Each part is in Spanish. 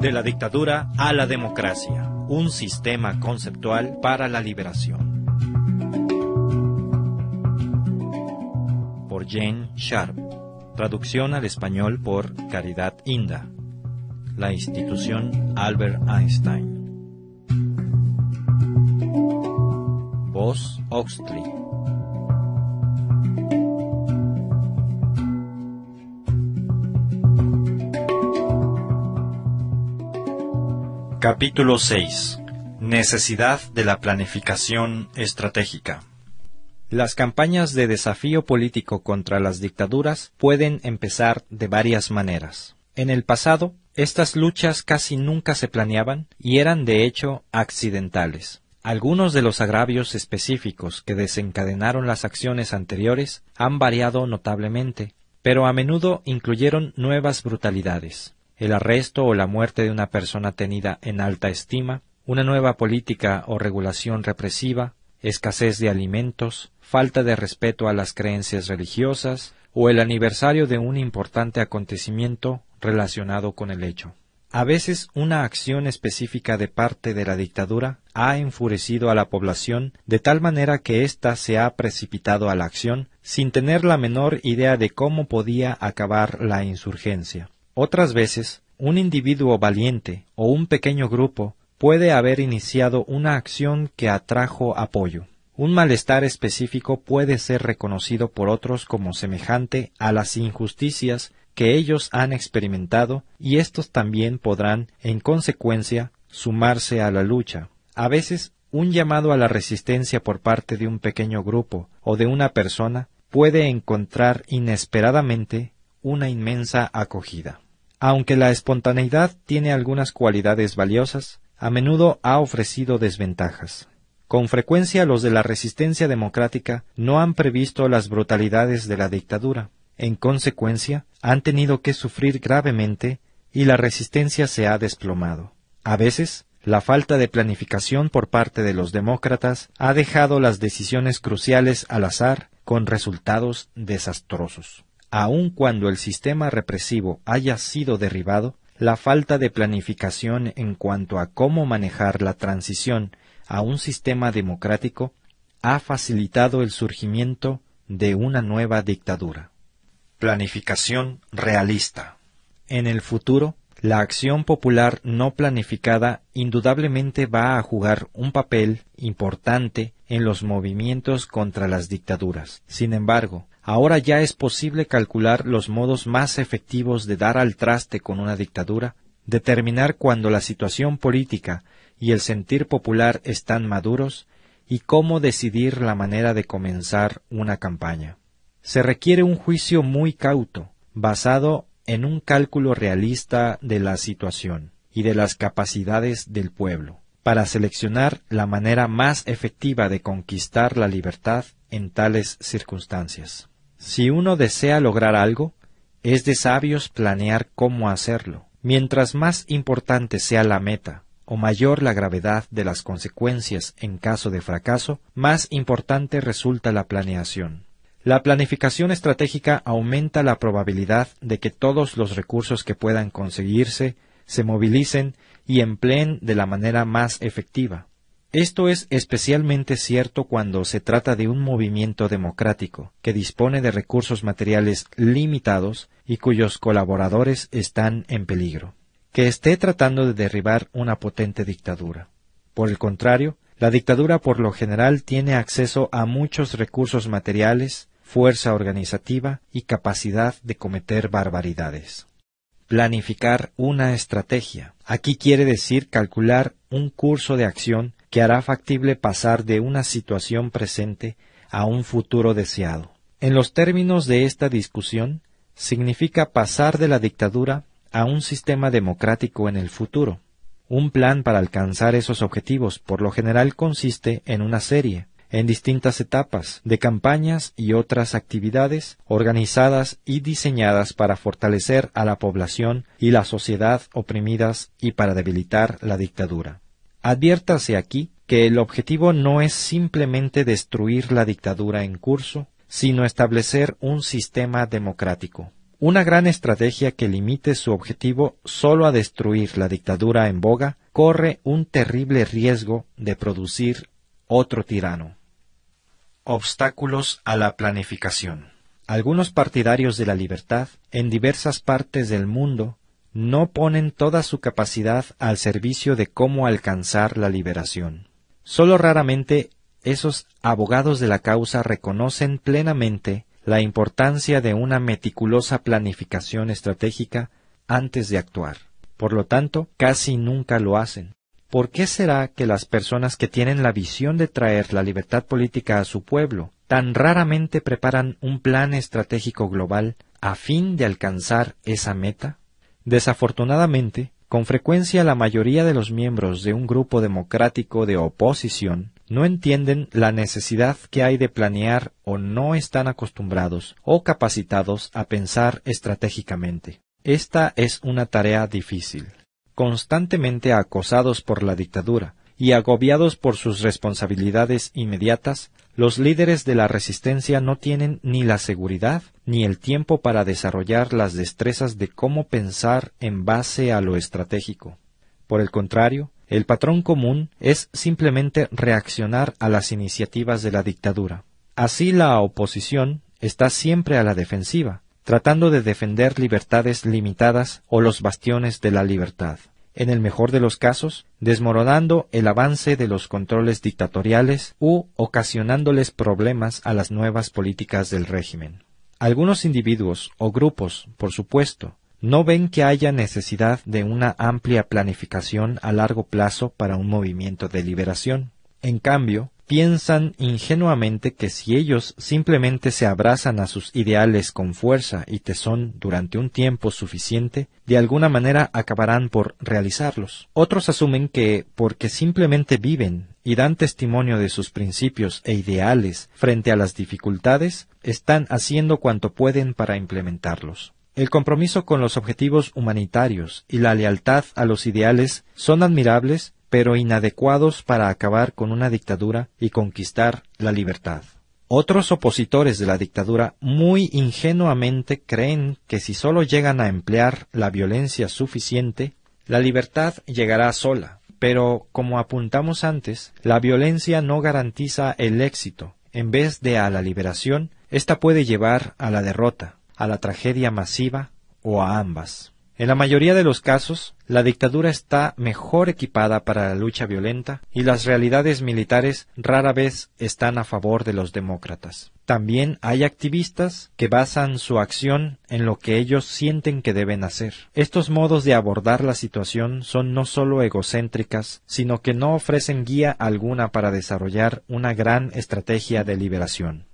De la dictadura a la democracia, un sistema conceptual para la liberación. Por Jane Sharp. Traducción al español por Caridad Inda. La institución Albert Einstein. Voz Oxley. Capítulo 6. Necesidad de la planificación estratégica. Las campañas de desafío político contra las dictaduras pueden empezar de varias maneras. En el pasado, estas luchas casi nunca se planeaban y eran de hecho accidentales. Algunos de los agravios específicos que desencadenaron las acciones anteriores han variado notablemente, pero a menudo incluyeron nuevas brutalidades el arresto o la muerte de una persona tenida en alta estima, una nueva política o regulación represiva, escasez de alimentos, falta de respeto a las creencias religiosas o el aniversario de un importante acontecimiento relacionado con el hecho. A veces una acción específica de parte de la dictadura ha enfurecido a la población de tal manera que ésta se ha precipitado a la acción sin tener la menor idea de cómo podía acabar la insurgencia. Otras veces, un individuo valiente o un pequeño grupo puede haber iniciado una acción que atrajo apoyo. Un malestar específico puede ser reconocido por otros como semejante a las injusticias que ellos han experimentado y éstos también podrán, en consecuencia, sumarse a la lucha. A veces, un llamado a la resistencia por parte de un pequeño grupo o de una persona puede encontrar inesperadamente una inmensa acogida. Aunque la espontaneidad tiene algunas cualidades valiosas, a menudo ha ofrecido desventajas. Con frecuencia los de la resistencia democrática no han previsto las brutalidades de la dictadura. En consecuencia, han tenido que sufrir gravemente y la resistencia se ha desplomado. A veces, la falta de planificación por parte de los demócratas ha dejado las decisiones cruciales al azar con resultados desastrosos aun cuando el sistema represivo haya sido derribado, la falta de planificación en cuanto a cómo manejar la transición a un sistema democrático ha facilitado el surgimiento de una nueva dictadura. Planificación realista. En el futuro, la acción popular no planificada indudablemente va a jugar un papel importante en los movimientos contra las dictaduras. Sin embargo, Ahora ya es posible calcular los modos más efectivos de dar al traste con una dictadura, determinar cuándo la situación política y el sentir popular están maduros y cómo decidir la manera de comenzar una campaña. Se requiere un juicio muy cauto, basado en un cálculo realista de la situación y de las capacidades del pueblo, para seleccionar la manera más efectiva de conquistar la libertad en tales circunstancias. Si uno desea lograr algo, es de sabios planear cómo hacerlo. Mientras más importante sea la meta, o mayor la gravedad de las consecuencias en caso de fracaso, más importante resulta la planeación. La planificación estratégica aumenta la probabilidad de que todos los recursos que puedan conseguirse se movilicen y empleen de la manera más efectiva. Esto es especialmente cierto cuando se trata de un movimiento democrático, que dispone de recursos materiales limitados y cuyos colaboradores están en peligro, que esté tratando de derribar una potente dictadura. Por el contrario, la dictadura por lo general tiene acceso a muchos recursos materiales, fuerza organizativa y capacidad de cometer barbaridades. Planificar una estrategia. Aquí quiere decir calcular un curso de acción que hará factible pasar de una situación presente a un futuro deseado. En los términos de esta discusión, significa pasar de la dictadura a un sistema democrático en el futuro. Un plan para alcanzar esos objetivos por lo general consiste en una serie, en distintas etapas, de campañas y otras actividades organizadas y diseñadas para fortalecer a la población y la sociedad oprimidas y para debilitar la dictadura. Adviértase aquí que el objetivo no es simplemente destruir la dictadura en curso, sino establecer un sistema democrático. Una gran estrategia que limite su objetivo solo a destruir la dictadura en boga corre un terrible riesgo de producir otro tirano. Obstáculos a la planificación. Algunos partidarios de la libertad en diversas partes del mundo no ponen toda su capacidad al servicio de cómo alcanzar la liberación. Solo raramente esos abogados de la causa reconocen plenamente la importancia de una meticulosa planificación estratégica antes de actuar. Por lo tanto, casi nunca lo hacen. ¿Por qué será que las personas que tienen la visión de traer la libertad política a su pueblo tan raramente preparan un plan estratégico global a fin de alcanzar esa meta? Desafortunadamente, con frecuencia la mayoría de los miembros de un grupo democrático de oposición no entienden la necesidad que hay de planear o no están acostumbrados o capacitados a pensar estratégicamente. Esta es una tarea difícil. Constantemente acosados por la dictadura y agobiados por sus responsabilidades inmediatas, los líderes de la resistencia no tienen ni la seguridad ni el tiempo para desarrollar las destrezas de cómo pensar en base a lo estratégico. Por el contrario, el patrón común es simplemente reaccionar a las iniciativas de la dictadura. Así la oposición está siempre a la defensiva, tratando de defender libertades limitadas o los bastiones de la libertad. En el mejor de los casos, desmoronando el avance de los controles dictatoriales u ocasionándoles problemas a las nuevas políticas del régimen. Algunos individuos o grupos, por supuesto, no ven que haya necesidad de una amplia planificación a largo plazo para un movimiento de liberación. En cambio, piensan ingenuamente que si ellos simplemente se abrazan a sus ideales con fuerza y tesón durante un tiempo suficiente, de alguna manera acabarán por realizarlos. Otros asumen que, porque simplemente viven y dan testimonio de sus principios e ideales frente a las dificultades, están haciendo cuanto pueden para implementarlos. El compromiso con los objetivos humanitarios y la lealtad a los ideales son admirables, pero inadecuados para acabar con una dictadura y conquistar la libertad. Otros opositores de la dictadura muy ingenuamente creen que si solo llegan a emplear la violencia suficiente, la libertad llegará sola. Pero, como apuntamos antes, la violencia no garantiza el éxito. En vez de a la liberación, ésta puede llevar a la derrota a la tragedia masiva o a ambas. En la mayoría de los casos, la dictadura está mejor equipada para la lucha violenta y las realidades militares rara vez están a favor de los demócratas. También hay activistas que basan su acción en lo que ellos sienten que deben hacer. Estos modos de abordar la situación son no solo egocéntricas, sino que no ofrecen guía alguna para desarrollar una gran estrategia de liberación.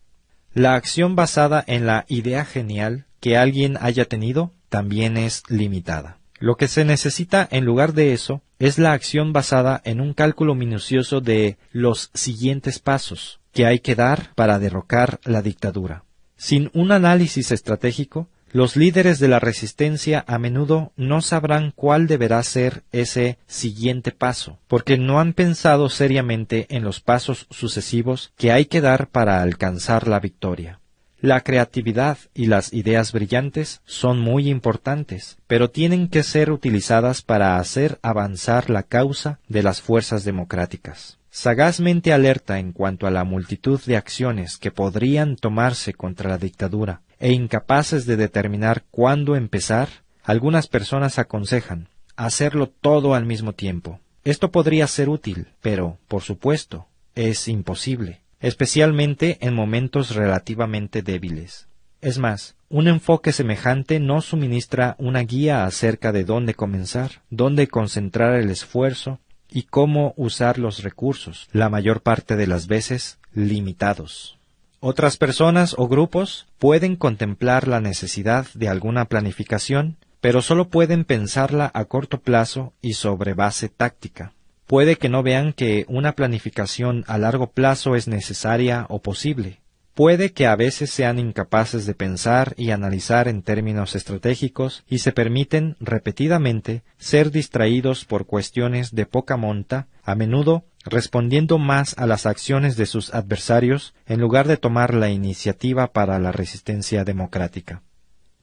La acción basada en la idea genial que alguien haya tenido también es limitada. Lo que se necesita en lugar de eso es la acción basada en un cálculo minucioso de los siguientes pasos que hay que dar para derrocar la dictadura. Sin un análisis estratégico, los líderes de la resistencia a menudo no sabrán cuál deberá ser ese siguiente paso, porque no han pensado seriamente en los pasos sucesivos que hay que dar para alcanzar la victoria. La creatividad y las ideas brillantes son muy importantes, pero tienen que ser utilizadas para hacer avanzar la causa de las fuerzas democráticas. Sagazmente alerta en cuanto a la multitud de acciones que podrían tomarse contra la dictadura e incapaces de determinar cuándo empezar, algunas personas aconsejan hacerlo todo al mismo tiempo. Esto podría ser útil, pero, por supuesto, es imposible, especialmente en momentos relativamente débiles. Es más, un enfoque semejante no suministra una guía acerca de dónde comenzar, dónde concentrar el esfuerzo y cómo usar los recursos, la mayor parte de las veces limitados. Otras personas o grupos pueden contemplar la necesidad de alguna planificación, pero solo pueden pensarla a corto plazo y sobre base táctica. Puede que no vean que una planificación a largo plazo es necesaria o posible, Puede que a veces sean incapaces de pensar y analizar en términos estratégicos y se permiten repetidamente ser distraídos por cuestiones de poca monta, a menudo respondiendo más a las acciones de sus adversarios en lugar de tomar la iniciativa para la resistencia democrática.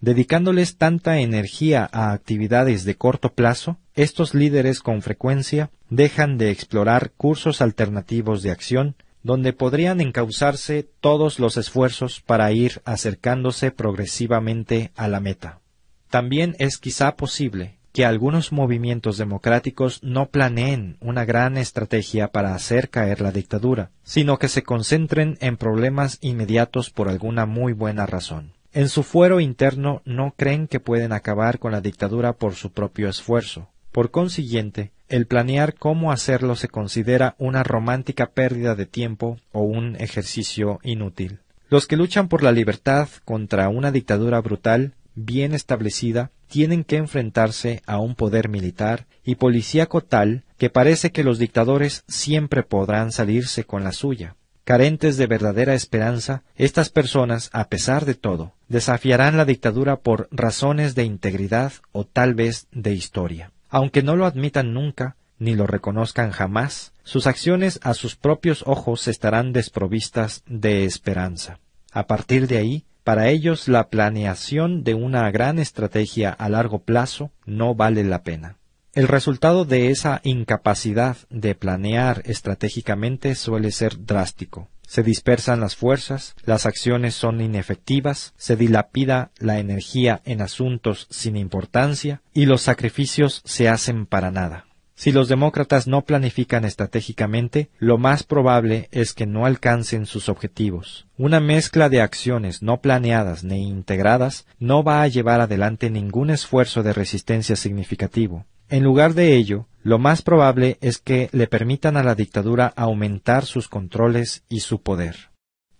Dedicándoles tanta energía a actividades de corto plazo, estos líderes con frecuencia dejan de explorar cursos alternativos de acción donde podrían encauzarse todos los esfuerzos para ir acercándose progresivamente a la meta. También es quizá posible que algunos movimientos democráticos no planeen una gran estrategia para hacer caer la dictadura, sino que se concentren en problemas inmediatos por alguna muy buena razón. En su fuero interno no creen que pueden acabar con la dictadura por su propio esfuerzo. Por consiguiente, el planear cómo hacerlo se considera una romántica pérdida de tiempo o un ejercicio inútil. Los que luchan por la libertad contra una dictadura brutal, bien establecida, tienen que enfrentarse a un poder militar y policíaco tal que parece que los dictadores siempre podrán salirse con la suya. Carentes de verdadera esperanza, estas personas, a pesar de todo, desafiarán la dictadura por razones de integridad o tal vez de historia. Aunque no lo admitan nunca, ni lo reconozcan jamás, sus acciones a sus propios ojos estarán desprovistas de esperanza. A partir de ahí, para ellos la planeación de una gran estrategia a largo plazo no vale la pena. El resultado de esa incapacidad de planear estratégicamente suele ser drástico. Se dispersan las fuerzas, las acciones son inefectivas, se dilapida la energía en asuntos sin importancia y los sacrificios se hacen para nada. Si los demócratas no planifican estratégicamente, lo más probable es que no alcancen sus objetivos. Una mezcla de acciones no planeadas ni integradas no va a llevar adelante ningún esfuerzo de resistencia significativo. En lugar de ello, lo más probable es que le permitan a la dictadura aumentar sus controles y su poder.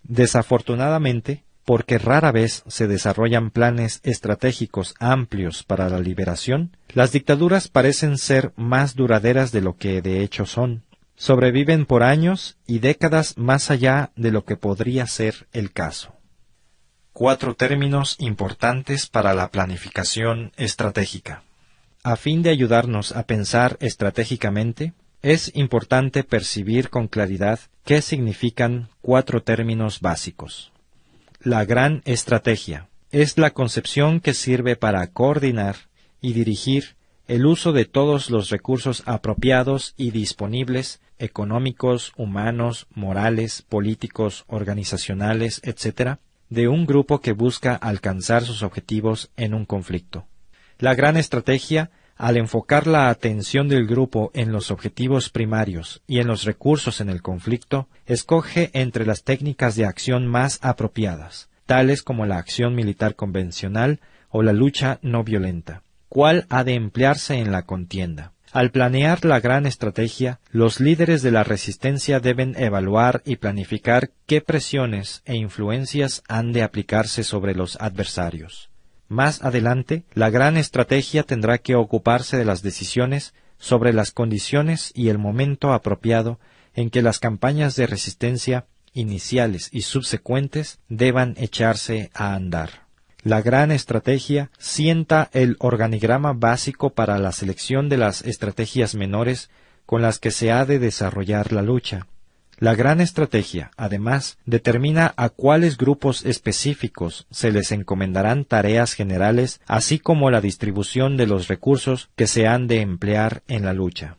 Desafortunadamente, porque rara vez se desarrollan planes estratégicos amplios para la liberación, las dictaduras parecen ser más duraderas de lo que de hecho son. Sobreviven por años y décadas más allá de lo que podría ser el caso. Cuatro términos importantes para la planificación estratégica. A fin de ayudarnos a pensar estratégicamente, es importante percibir con claridad qué significan cuatro términos básicos. La gran estrategia es la concepción que sirve para coordinar y dirigir el uso de todos los recursos apropiados y disponibles, económicos, humanos, morales, políticos, organizacionales, etc., de un grupo que busca alcanzar sus objetivos en un conflicto. La gran estrategia, al enfocar la atención del grupo en los objetivos primarios y en los recursos en el conflicto, escoge entre las técnicas de acción más apropiadas, tales como la acción militar convencional o la lucha no violenta. ¿Cuál ha de emplearse en la contienda? Al planear la gran estrategia, los líderes de la resistencia deben evaluar y planificar qué presiones e influencias han de aplicarse sobre los adversarios. Más adelante, la gran estrategia tendrá que ocuparse de las decisiones sobre las condiciones y el momento apropiado en que las campañas de resistencia iniciales y subsecuentes deban echarse a andar. La gran estrategia sienta el organigrama básico para la selección de las estrategias menores con las que se ha de desarrollar la lucha, la gran estrategia, además, determina a cuáles grupos específicos se les encomendarán tareas generales, así como la distribución de los recursos que se han de emplear en la lucha.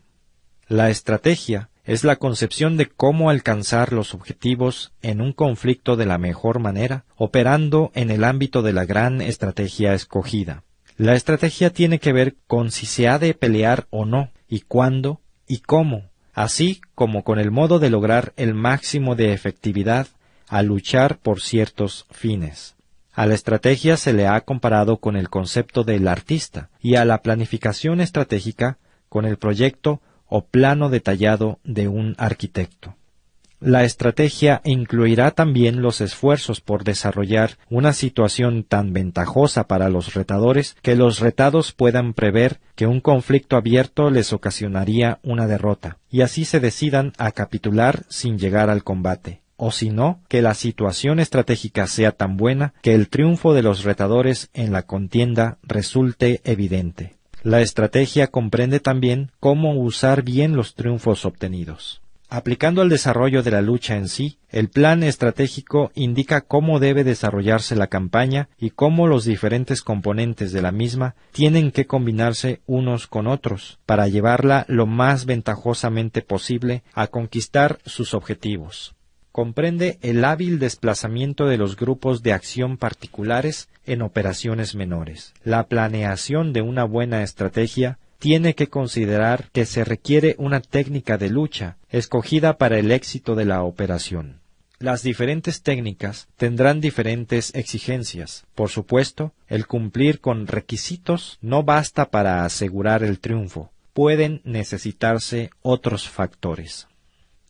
La estrategia es la concepción de cómo alcanzar los objetivos en un conflicto de la mejor manera, operando en el ámbito de la gran estrategia escogida. La estrategia tiene que ver con si se ha de pelear o no, y cuándo, y cómo, así como con el modo de lograr el máximo de efectividad al luchar por ciertos fines. A la estrategia se le ha comparado con el concepto del artista y a la planificación estratégica con el proyecto o plano detallado de un arquitecto. La estrategia incluirá también los esfuerzos por desarrollar una situación tan ventajosa para los retadores que los retados puedan prever que un conflicto abierto les ocasionaría una derrota, y así se decidan a capitular sin llegar al combate o si no, que la situación estratégica sea tan buena que el triunfo de los retadores en la contienda resulte evidente. La estrategia comprende también cómo usar bien los triunfos obtenidos. Aplicando al desarrollo de la lucha en sí, el plan estratégico indica cómo debe desarrollarse la campaña y cómo los diferentes componentes de la misma tienen que combinarse unos con otros para llevarla lo más ventajosamente posible a conquistar sus objetivos. Comprende el hábil desplazamiento de los grupos de acción particulares en operaciones menores, la planeación de una buena estrategia tiene que considerar que se requiere una técnica de lucha escogida para el éxito de la operación. Las diferentes técnicas tendrán diferentes exigencias. Por supuesto, el cumplir con requisitos no basta para asegurar el triunfo. Pueden necesitarse otros factores.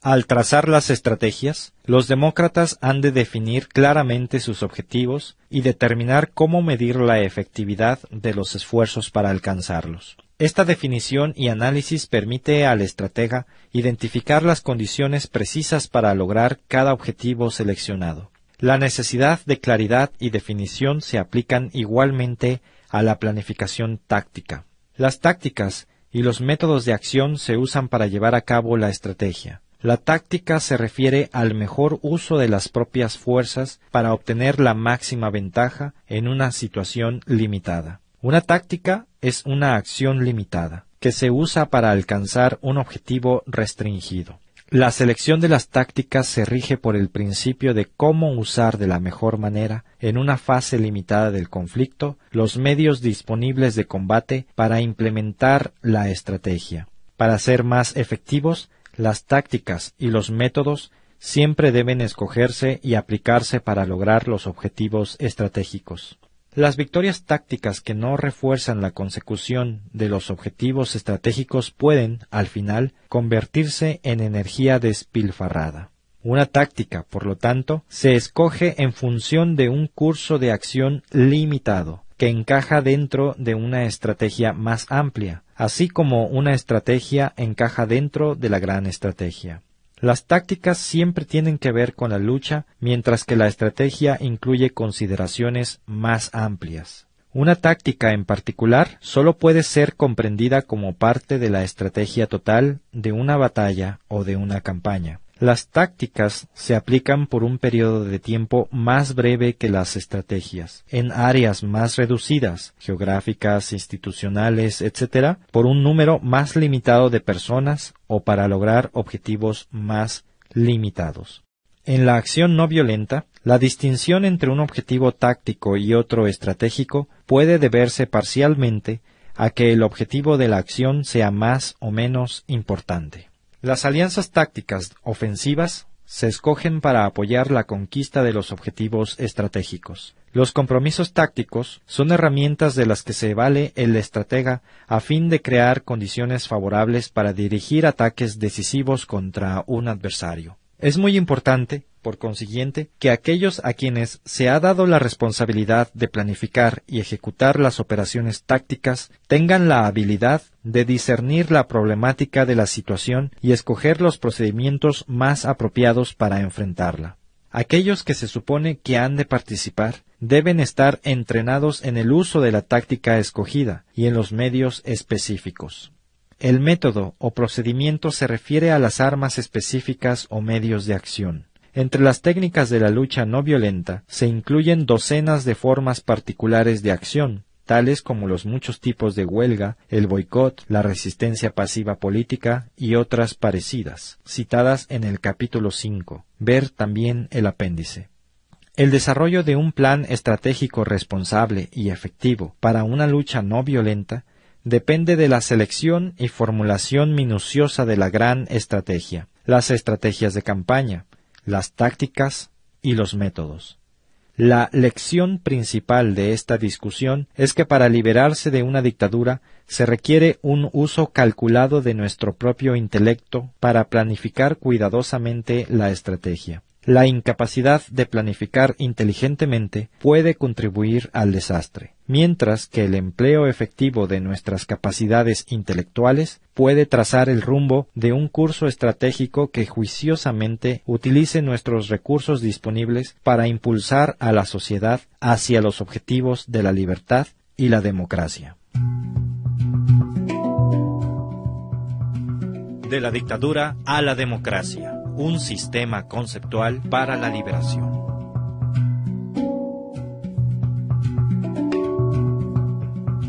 Al trazar las estrategias, los demócratas han de definir claramente sus objetivos y determinar cómo medir la efectividad de los esfuerzos para alcanzarlos. Esta definición y análisis permite al estratega identificar las condiciones precisas para lograr cada objetivo seleccionado. La necesidad de claridad y definición se aplican igualmente a la planificación táctica. Las tácticas y los métodos de acción se usan para llevar a cabo la estrategia. La táctica se refiere al mejor uso de las propias fuerzas para obtener la máxima ventaja en una situación limitada. Una táctica es una acción limitada, que se usa para alcanzar un objetivo restringido. La selección de las tácticas se rige por el principio de cómo usar de la mejor manera, en una fase limitada del conflicto, los medios disponibles de combate para implementar la estrategia. Para ser más efectivos, las tácticas y los métodos siempre deben escogerse y aplicarse para lograr los objetivos estratégicos. Las victorias tácticas que no refuerzan la consecución de los objetivos estratégicos pueden, al final, convertirse en energía despilfarrada. Una táctica, por lo tanto, se escoge en función de un curso de acción limitado, que encaja dentro de una estrategia más amplia, así como una estrategia encaja dentro de la gran estrategia. Las tácticas siempre tienen que ver con la lucha, mientras que la estrategia incluye consideraciones más amplias. Una táctica en particular solo puede ser comprendida como parte de la estrategia total de una batalla o de una campaña. Las tácticas se aplican por un periodo de tiempo más breve que las estrategias, en áreas más reducidas, geográficas, institucionales, etc., por un número más limitado de personas o para lograr objetivos más limitados. En la acción no violenta, la distinción entre un objetivo táctico y otro estratégico puede deberse parcialmente a que el objetivo de la acción sea más o menos importante. Las alianzas tácticas ofensivas se escogen para apoyar la conquista de los objetivos estratégicos. Los compromisos tácticos son herramientas de las que se vale el estratega a fin de crear condiciones favorables para dirigir ataques decisivos contra un adversario. Es muy importante por consiguiente, que aquellos a quienes se ha dado la responsabilidad de planificar y ejecutar las operaciones tácticas tengan la habilidad de discernir la problemática de la situación y escoger los procedimientos más apropiados para enfrentarla. Aquellos que se supone que han de participar deben estar entrenados en el uso de la táctica escogida y en los medios específicos. El método o procedimiento se refiere a las armas específicas o medios de acción. Entre las técnicas de la lucha no violenta se incluyen docenas de formas particulares de acción, tales como los muchos tipos de huelga, el boicot, la resistencia pasiva política y otras parecidas, citadas en el capítulo 5. Ver también el apéndice. El desarrollo de un plan estratégico responsable y efectivo para una lucha no violenta depende de la selección y formulación minuciosa de la gran estrategia, las estrategias de campaña, las tácticas y los métodos. La lección principal de esta discusión es que para liberarse de una dictadura se requiere un uso calculado de nuestro propio intelecto para planificar cuidadosamente la estrategia. La incapacidad de planificar inteligentemente puede contribuir al desastre, mientras que el empleo efectivo de nuestras capacidades intelectuales puede trazar el rumbo de un curso estratégico que juiciosamente utilice nuestros recursos disponibles para impulsar a la sociedad hacia los objetivos de la libertad y la democracia. De la dictadura a la democracia, un sistema conceptual para la liberación.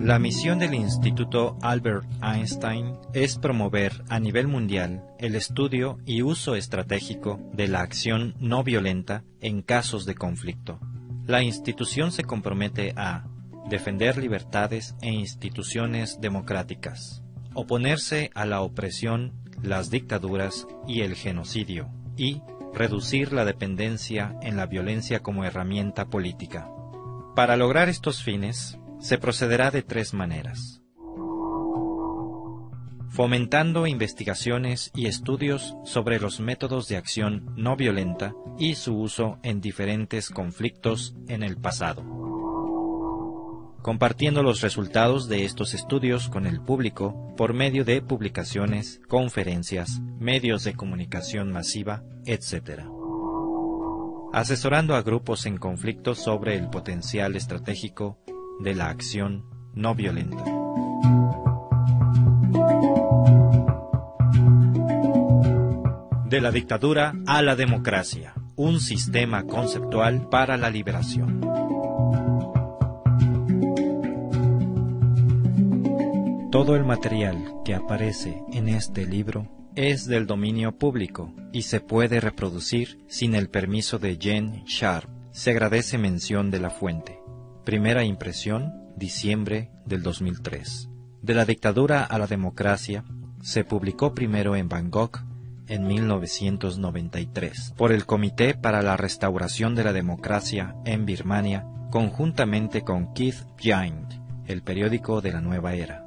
La misión del Instituto Albert Einstein es promover a nivel mundial el estudio y uso estratégico de la acción no violenta en casos de conflicto. La institución se compromete a defender libertades e instituciones democráticas, oponerse a la opresión, las dictaduras y el genocidio, y reducir la dependencia en la violencia como herramienta política. Para lograr estos fines, se procederá de tres maneras. Fomentando investigaciones y estudios sobre los métodos de acción no violenta y su uso en diferentes conflictos en el pasado. Compartiendo los resultados de estos estudios con el público por medio de publicaciones, conferencias, medios de comunicación masiva, etc asesorando a grupos en conflictos sobre el potencial estratégico de la acción no violenta. De la dictadura a la democracia, un sistema conceptual para la liberación. Todo el material que aparece en este libro es del dominio público y se puede reproducir sin el permiso de Jen Sharp. Se agradece mención de la fuente. Primera impresión, diciembre del 2003. De la dictadura a la democracia, se publicó primero en Bangkok en 1993 por el Comité para la Restauración de la Democracia en Birmania, conjuntamente con Keith Giant, el periódico de la nueva era.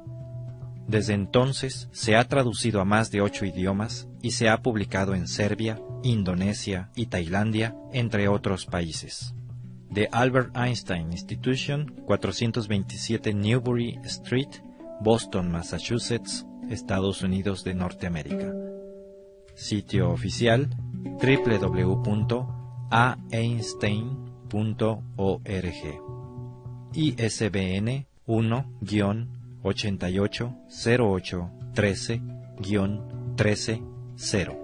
Desde entonces se ha traducido a más de ocho idiomas y se ha publicado en Serbia, Indonesia y Tailandia, entre otros países de Albert Einstein Institution, 427 Newbury Street, Boston, Massachusetts, Estados Unidos de Norteamérica. Sitio oficial www.aeinstein.org. ISBN 1-880813-130.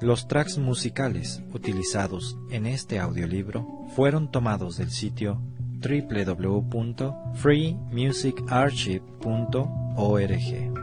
Los tracks musicales utilizados en este audiolibro fueron tomados del sitio www.freemusicarchive.org.